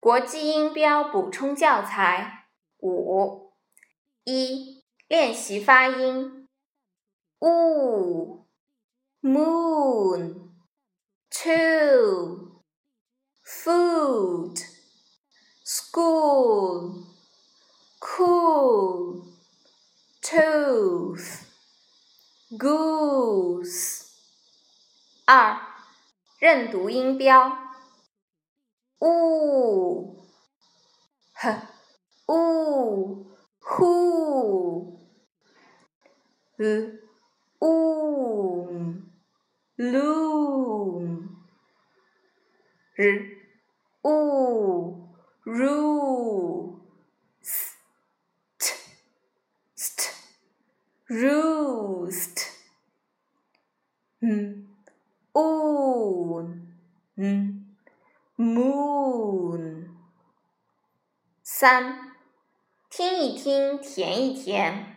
国际音标补充教材五一练习发音，u moon two food school cool tooth goose 二认读音标。oo, h, oo, who, l, oom, loom, r, roo, st, st, roost, hmm. n, own. Hmm moon，三，听一听，填一填。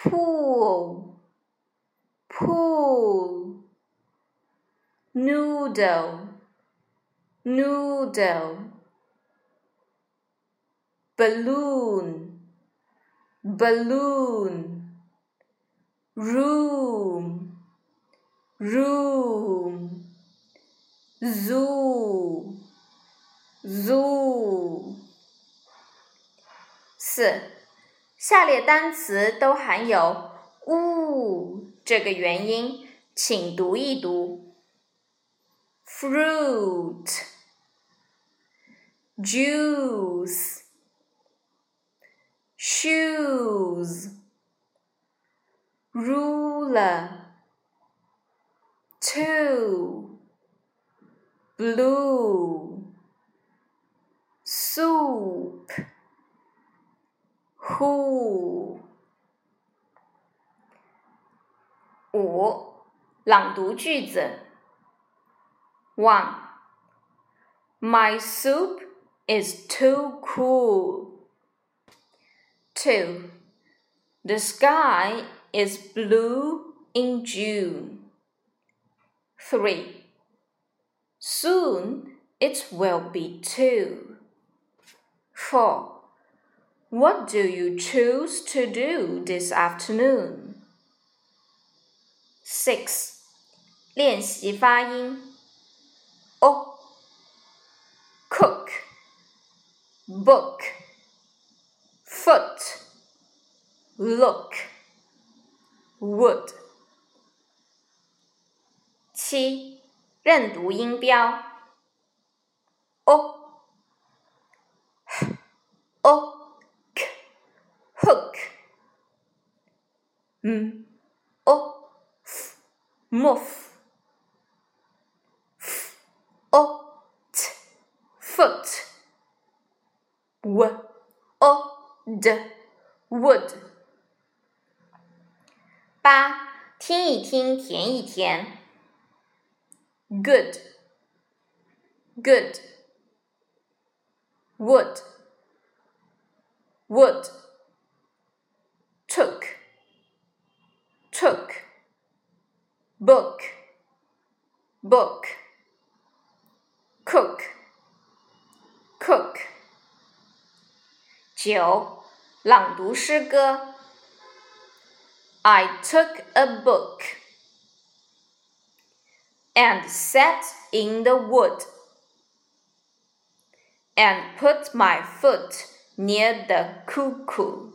pool，noodle，noodle，balloon，balloon，room，room。zoo zoo 四，下列单词都含有 u 这个元音，请读一读：fruit juice shoes ruler two blue soup who 五朗读句子 One My soup is too cool. Two The sky is blue in June. Three Soon it will be two. 4. What do you choose to do this afternoon? 6. 练习发音 o cook book foot look wood 七认读音标，o o 嗯，o f muff，f o t foot，w o d wood，八，听一听，填一填。good, good. Would, would. Took, took. Book, book. Cook, cook. 九，朗读诗歌。I took a book and sat in the wood and put my foot near the cuckoo.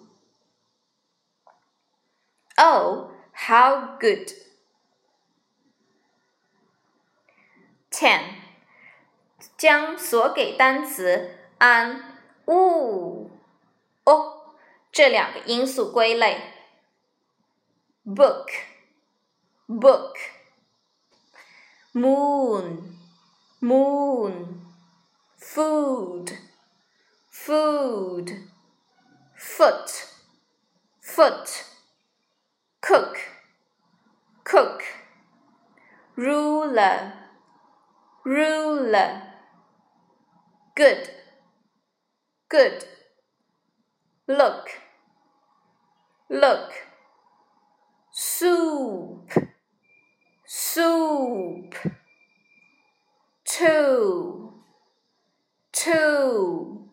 Oh, how good. 10. 将所给单词按 u、o 这两个音素归类。book, book, moon, moon, food, food, foot, foot, cook cook, ruler, ruler, good, good, look, look, soup. Soup. Two. Two